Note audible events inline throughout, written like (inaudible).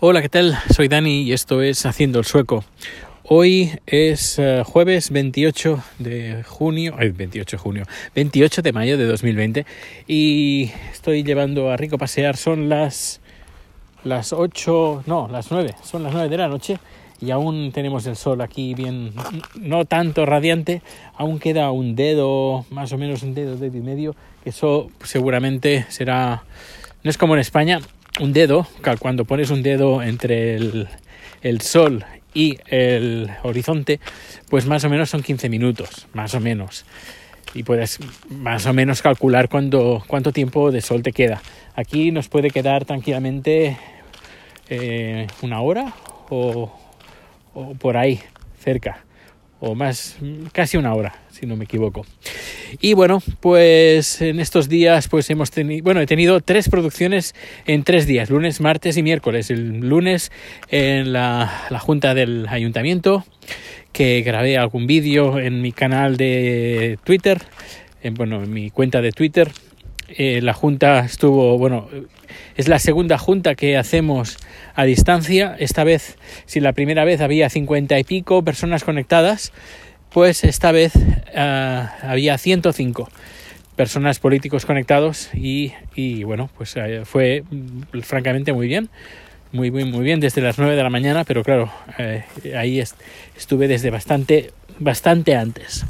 Hola, ¿qué tal? Soy Dani y esto es Haciendo el Sueco. Hoy es uh, jueves 28 de junio, ay, 28 de junio, 28 de mayo de 2020 y estoy llevando a Rico pasear. Son las las 8, no, las 9, son las 9 de la noche y aún tenemos el sol aquí bien, no tanto radiante, aún queda un dedo, más o menos un dedo, dedo y medio, que eso seguramente será, no es como en España, un dedo, cuando pones un dedo entre el, sol y el horizonte, pues más o menos son 15 minutos, más o menos. Y puedes más o menos calcular cuánto, cuánto tiempo de sol te queda. Aquí nos puede quedar tranquilamente eh, una hora o por ahí, cerca, o más, casi una hora, si no me equivoco. Y bueno, pues en estos días pues hemos tenido, bueno, he tenido tres producciones en tres días, lunes, martes y miércoles. El lunes en la, la junta del ayuntamiento, que grabé algún vídeo en mi canal de Twitter, en, bueno, en mi cuenta de Twitter. Eh, la junta estuvo, bueno, es la segunda junta que hacemos a distancia. Esta vez, si la primera vez había cincuenta y pico personas conectadas, pues esta vez uh, había 105 personas políticos conectados y, bueno, pues uh, fue mm, francamente muy bien. Muy, muy, muy bien desde las 9 de la mañana, pero claro, eh, ahí est estuve desde bastante, bastante antes.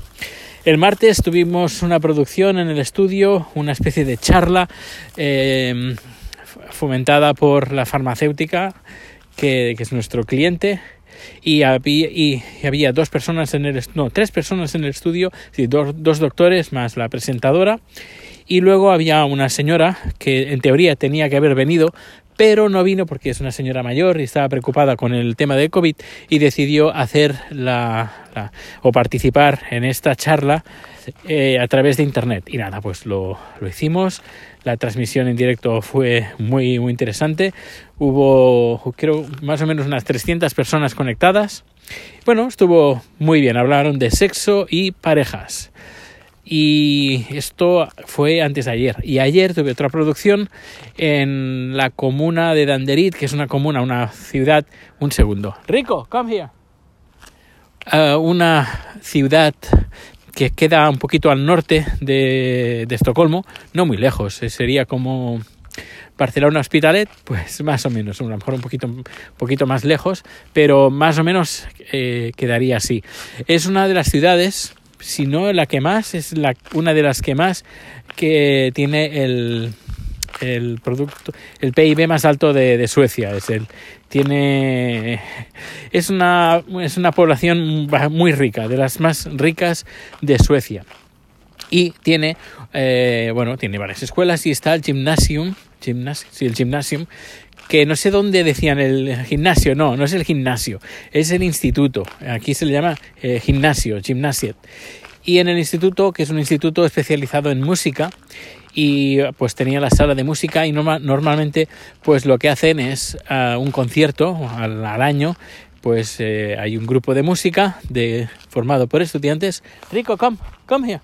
El martes tuvimos una producción en el estudio, una especie de charla eh, fomentada por la farmacéutica, que, que es nuestro cliente, y había, y había dos personas en el no tres personas en el estudio sí, dos, dos doctores más la presentadora y luego había una señora que en teoría tenía que haber venido pero no vino porque es una señora mayor y estaba preocupada con el tema de COVID y decidió hacer la, la o participar en esta charla eh, a través de internet. Y nada pues lo, lo hicimos la transmisión en directo fue muy, muy interesante. Hubo, creo, más o menos unas 300 personas conectadas. Bueno, estuvo muy bien. Hablaron de sexo y parejas. Y esto fue antes de ayer. Y ayer tuve otra producción en la comuna de Danderit, que es una comuna, una ciudad. Un segundo. Rico, come here. Uh, una ciudad que queda un poquito al norte de, Estocolmo, no muy lejos, eh, sería como Barcelona Hospitalet, pues (laughs) más o menos, a lo mejor un poquito, un poquito más lejos, pero más o menos eh, quedaría así. Es una de las ciudades, si no la que más, es la, una de las que más que tiene el, el producto, el PIB más alto de, Suecia. Es el, tiene, es una, es una población muy rica, de las más ricas de Suecia. Y tiene, eh, bueno, tiene varias escuelas y está el gymnasium, gimnas, sí, el gymnasium, que no sé dónde decían el gimnasio, no, no es el gimnasio, es el instituto. Aquí se le llama eh, gimnasio. Y en el instituto, que es un instituto especializado en música, y pues tenía la sala de música y norma normalmente pues lo que hacen es uh, un concierto al, al, año pues eh, hay un grupo de música de, formado por estudiantes. Rico come come here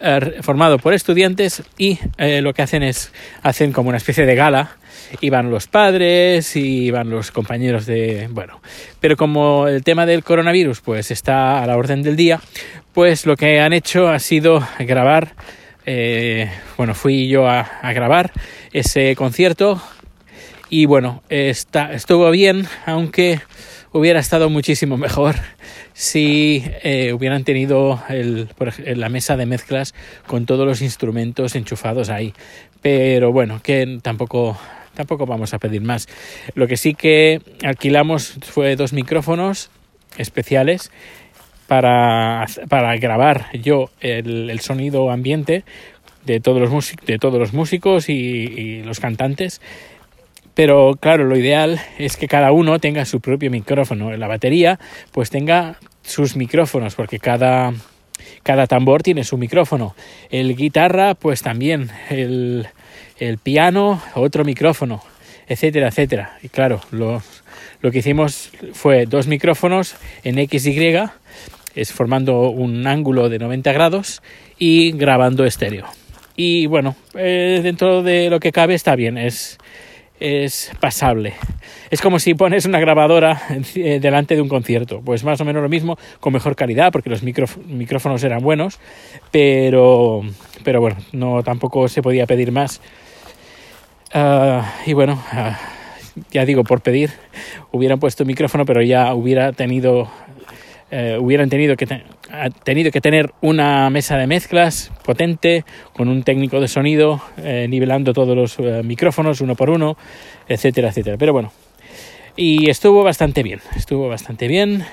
uh, formado por estudiantes y eh, lo que hacen es hacen como una especie de gala. Y van los padres y van los compañeros de bueno. Pero como el tema del coronavirus pues está a la orden del día pues lo que han hecho ha sido grabar eh, bueno, fui yo a, a, grabar ese concierto. Y bueno, está, estuvo bien, aunque hubiera estado muchísimo mejor si eh, hubieran tenido el, la mesa de mezclas con todos los instrumentos enchufados ahí. Pero bueno, que tampoco, tampoco vamos a pedir más. Lo que sí que alquilamos fue dos micrófonos especiales para, para grabar yo el, el, sonido ambiente de todos los, de todos los músicos y, y, los cantantes. Pero claro, lo ideal es que cada uno tenga su propio micrófono. La batería pues tenga sus micrófonos porque cada, cada tambor tiene su micrófono. El guitarra pues también. El, el piano otro micrófono etcétera, etcétera. Y claro, lo, lo que hicimos fue dos micrófonos en XY es formando un ángulo de 90 grados y grabando estéreo. Y bueno, eh, dentro de lo que cabe está bien, es, es pasable. Es como si pones una grabadora eh, delante de un concierto, pues más o menos lo mismo, con mejor calidad, porque los micrófonos eran buenos, pero, pero bueno, no tampoco se podía pedir más. Ah, y bueno, ah, ya digo, por pedir, hubieran puesto micrófono, pero ya hubiera tenido eh, hubieran tenido que, tenido que tener una mesa de mezclas potente con un técnico de sonido eh, nivelando todos los eh, micrófonos uno por uno, etcétera, etcétera. Pero bueno, y estuvo bastante bien, estuvo bastante bien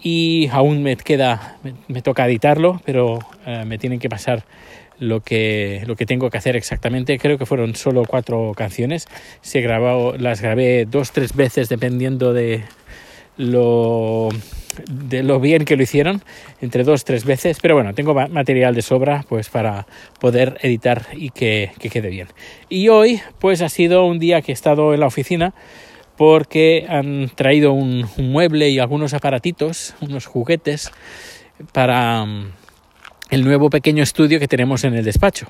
y aún me queda, me, toca editarlo, pero me tienen que pasar lo que, lo que tengo que hacer exactamente. Creo que fueron solo cuatro canciones. Se grabó, las grabé dos, tres veces dependiendo de lo de lo bien que lo hicieron, entre dos, tres veces, pero bueno, tengo material de sobra pues para poder editar y que, quede bien. Y hoy pues ha sido un día que he estado en la oficina porque han traído un, mueble y algunos aparatitos, unos juguetes para mm, el nuevo pequeño estudio que tenemos en el despacho.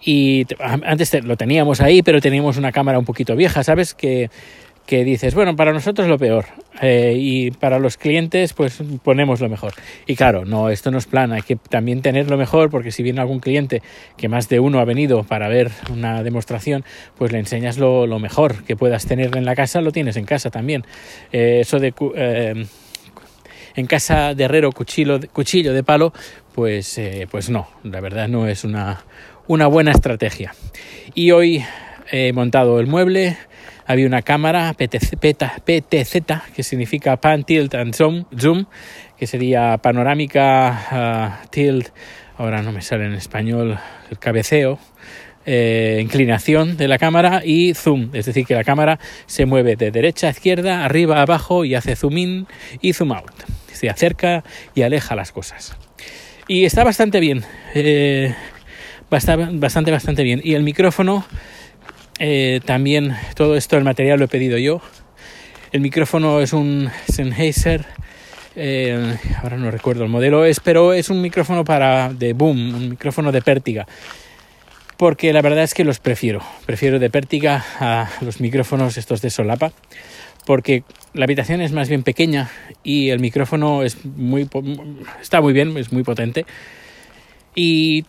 Y antes lo teníamos ahí, pero teníamos una cámara un poquito vieja, ¿sabes? Que que dices, bueno, para nosotros lo peor eh, y para los clientes pues ponemos lo mejor. Y claro, no, esto no es plan, hay que también tener lo mejor porque si viene algún cliente que más de uno ha venido para ver una demostración, pues le enseñas lo, mejor que puedas tener en la casa, lo tienes en casa también. Eh, eso de... Eh, en casa de herrero cuchillo, cuchillo de palo, pues, pues no, la verdad no es una, una buena estrategia. Y hoy he montado el mueble, había una cámara PTZ, que significa Pan Tilt and Zoom, zoom que sería panorámica ah, tilt, ahora no me sale en español el cabeceo, eh, inclinación de la cámara y zoom, es decir, que la cámara se mueve de derecha a izquierda, arriba a abajo y hace zoom in y zoom out, se acerca y aleja las cosas. Y está bastante bien, eh, bastante, bastante bien. Y el micrófono eh, también todo esto, el material lo he pedido yo. El micrófono es un Sennheiser. Eh, ahora no recuerdo el modelo, es, pero es un micrófono para de boom, un micrófono de pértiga. Porque la verdad es que los prefiero. Prefiero de pértiga a los micrófonos estos de solapa. Porque la habitación es más bien pequeña y el micrófono es muy, está muy bien, es muy potente. Y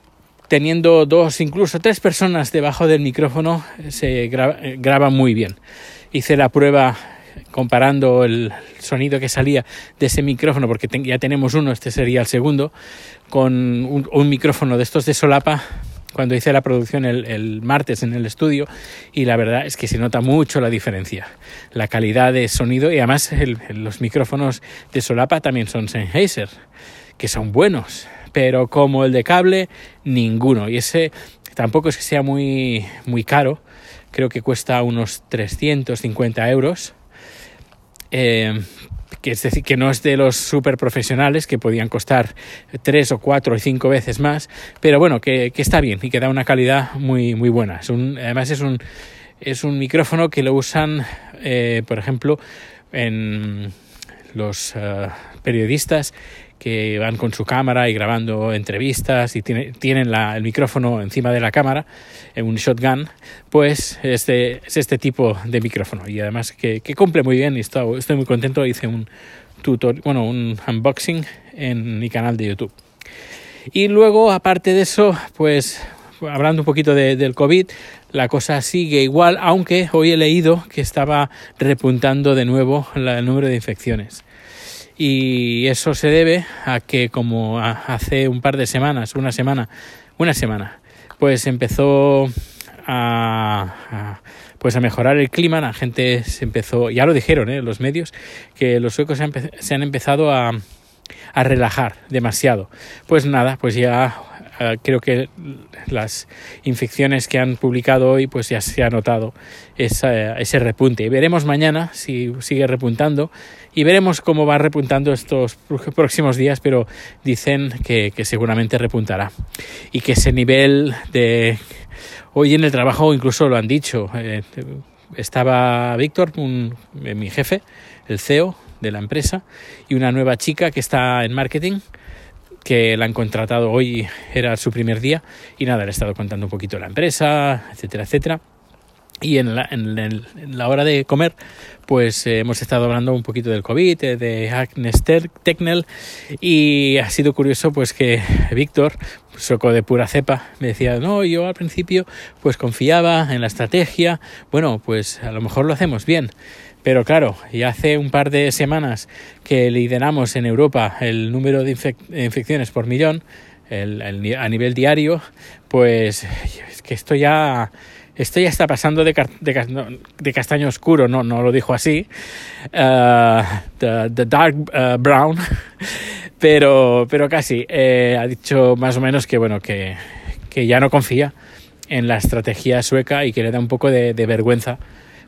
teniendo dos, incluso tres personas debajo del micrófono, se graba, muy bien. Hice la prueba comparando el sonido que salía de ese micrófono, porque ya tenemos uno, este sería el segundo, con un, micrófono de estos de solapa cuando hice la producción el, martes en el estudio y la verdad es que se nota mucho la diferencia, la calidad de sonido y además los micrófonos de solapa también son Sennheiser, que son buenos pero como el de cable, ninguno. Y ese tampoco es que sea muy, muy caro, creo que cuesta unos 350 euros. Eh, que es decir, que no es de los super profesionales que podían costar tres o cuatro o cinco veces más, pero bueno, que, está bien y que da una calidad muy, muy buena. además es un, es un micrófono que lo usan, eh, por ejemplo, en los eh, periodistas que van con su cámara y grabando entrevistas y tienen el micrófono encima de la cámara, en un shotgun, pues este, es este tipo de micrófono. Y además que, cumple muy bien y estoy, muy contento. Hice un tutorial, bueno, un unboxing en mi canal de YouTube. Y luego, aparte de eso, pues hablando un poquito del COVID, la cosa sigue igual, aunque hoy he leído que estaba repuntando de nuevo el número de infecciones y eso se debe a que como hace un par de semanas, una semana, una semana, pues empezó a, pues a mejorar el clima, la gente se empezó, ya lo dijeron ¿eh? los medios, que los suecos se han, empezado a, a relajar demasiado. Pues nada, pues ya eh, creo que las infecciones que han publicado hoy pues ya se ha notado ese repunte. Y veremos mañana si sigue repuntando y veremos cómo va repuntando estos próximos días, pero dicen que, seguramente repuntará y que ese nivel de hoy en el trabajo incluso lo han dicho. Eh, estaba Víctor, mi jefe, el CEO de la empresa, y una nueva chica que está en marketing que la han contratado hoy, era su primer día, y nada, le he estado contando un poquito la empresa, etcétera, etcétera. y en la, en, la, hora de comer, pues eh, hemos estado hablando un poquito del COVID, eh, de Agnes Technel, y ha sido curioso pues que Víctor, soco de pura cepa, me decía, no, yo al principio pues confiaba en la estrategia, bueno, pues a lo mejor lo hacemos bien. Pero claro, y hace un par de semanas que lideramos en Europa el número de infecciones por millón, a nivel diario, pues es que esto ya esto ya está pasando de, de, castaño oscuro, no, no lo dijo así, uh, the, dark uh, brown, (laughs) pero, pero casi. Eh, ha dicho más o menos que, bueno, que, que, ya no confía en la estrategia sueca y que le da un poco de, vergüenza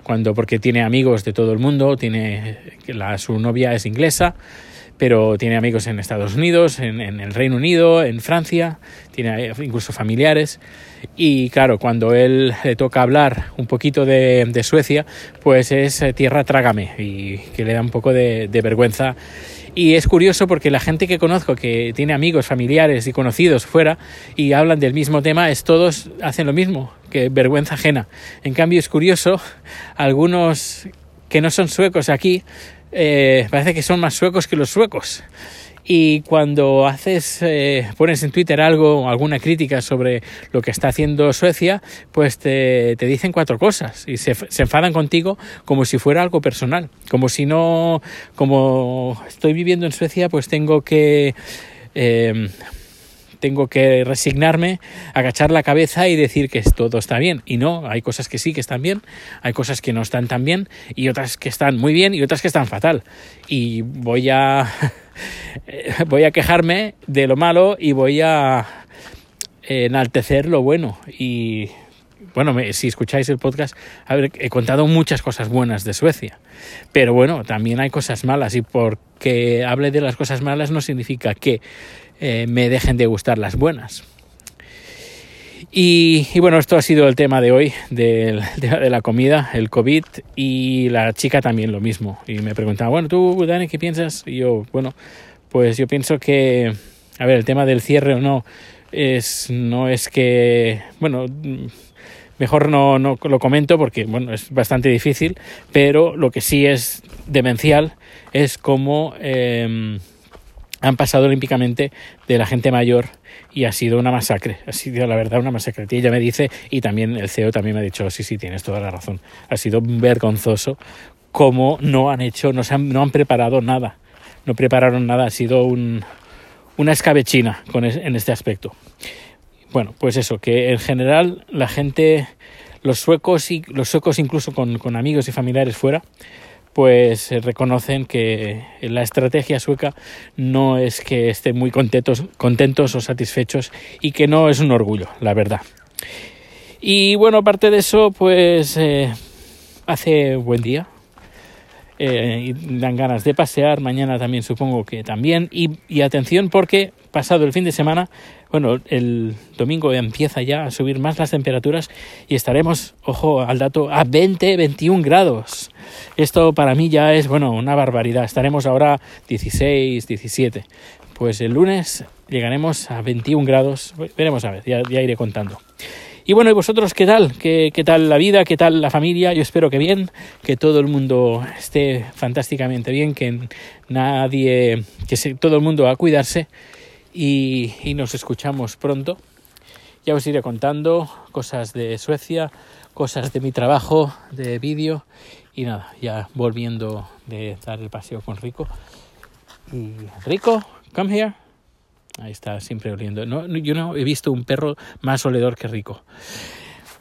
cuando porque tiene amigos de todo el mundo, tiene la, su novia es inglesa pero tiene amigos en Estados Unidos, en, el Reino Unido, en Francia, tiene incluso familiares. Y claro, cuando él le toca hablar un poquito de, Suecia, pues es eh, tierra trágame y que le da un poco de, vergüenza. Y es curioso porque la gente que conozco, que tiene amigos, familiares y conocidos fuera y hablan del mismo tema, es todos hacen lo mismo, que vergüenza ajena. En cambio es curioso, algunos que no son suecos aquí, eh, parece que son más suecos que los suecos. Y cuando haces, eh, pones en Twitter algo, alguna crítica sobre lo que está haciendo Suecia, pues te, dicen cuatro cosas y se, enfadan contigo como si fuera algo personal. Como si no, como estoy viviendo en Suecia, pues tengo que eh, tengo que resignarme, agachar la cabeza y decir que todo está bien. Y no, hay cosas que sí que están bien, hay cosas que no están tan bien y otras que están muy bien y otras que están fatal. Y voy a (laughs) voy a quejarme de lo malo y voy a enaltecer lo bueno y bueno, si escucháis el podcast, he contado muchas cosas buenas de Suecia, pero bueno, también hay cosas malas y porque hable de las cosas malas no significa que eh, me dejen de gustar las buenas. Y, bueno, esto ha sido el tema de hoy, (laughs) de, la comida, el COVID y la chica también lo mismo. Y me preguntaba, bueno, tú, Dani, ¿qué piensas? Y yo, bueno, pues yo pienso que, a ver, el tema del cierre o no, es, no es que, bueno, mejor no, no lo comento porque, bueno, es bastante difícil, pero lo que sí es demencial es cómo... Em, han pasado olímpicamente de la gente mayor y ha sido una masacre, ha sido la verdad una masacre. Y ella me dice, y también el CEO también me ha dicho, sí, sí, tienes toda la razón, ha sido vergonzoso cómo no han hecho, no, se han, no han preparado nada, no prepararon nada, ha sido un, una escabechina con en este aspecto. Bueno, pues eso, que en general la gente, los suecos y los suecos incluso con, amigos y familiares fuera, pues eh, reconocen que la estrategia sueca no es que estén muy contentos, contentos o satisfechos y que no es un orgullo, la verdad. Y bueno, aparte de eso, pues eh, hace buen día. Eh, y dan ganas de pasear, mañana también supongo que también. y atención porque pasado el fin de semana, bueno, el domingo empieza ya a subir más las temperaturas y estaremos, ojo al dato, a 20, 21 grados. Esto para mí ya es, bueno, una barbaridad. Estaremos ahora 16, 17. Pues el lunes llegaremos a 21 grados. Veremos a ver, ya, iré contando. Y bueno, ¿y vosotros qué tal? ¿Qué, ¿Qué, tal la vida? ¿Qué tal la familia? Yo espero que bien, que todo el mundo esté fantásticamente bien, que nadie, que se, todo el mundo a cuidarse y, nos escuchamos pronto. Ya os iré contando cosas de Suecia, cosas de mi trabajo, de vídeo y nada, ya volviendo de dar el paseo con Rico. Y Rico, come here. Ahí está, siempre oliendo. No, yo no he visto un perro más oledor que Rico.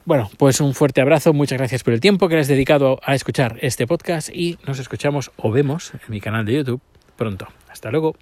Bueno, pues un fuerte abrazo, muchas gracias por el tiempo que has dedicado a escuchar este podcast y nos escuchamos o vemos en mi canal de YouTube pronto. Hasta luego.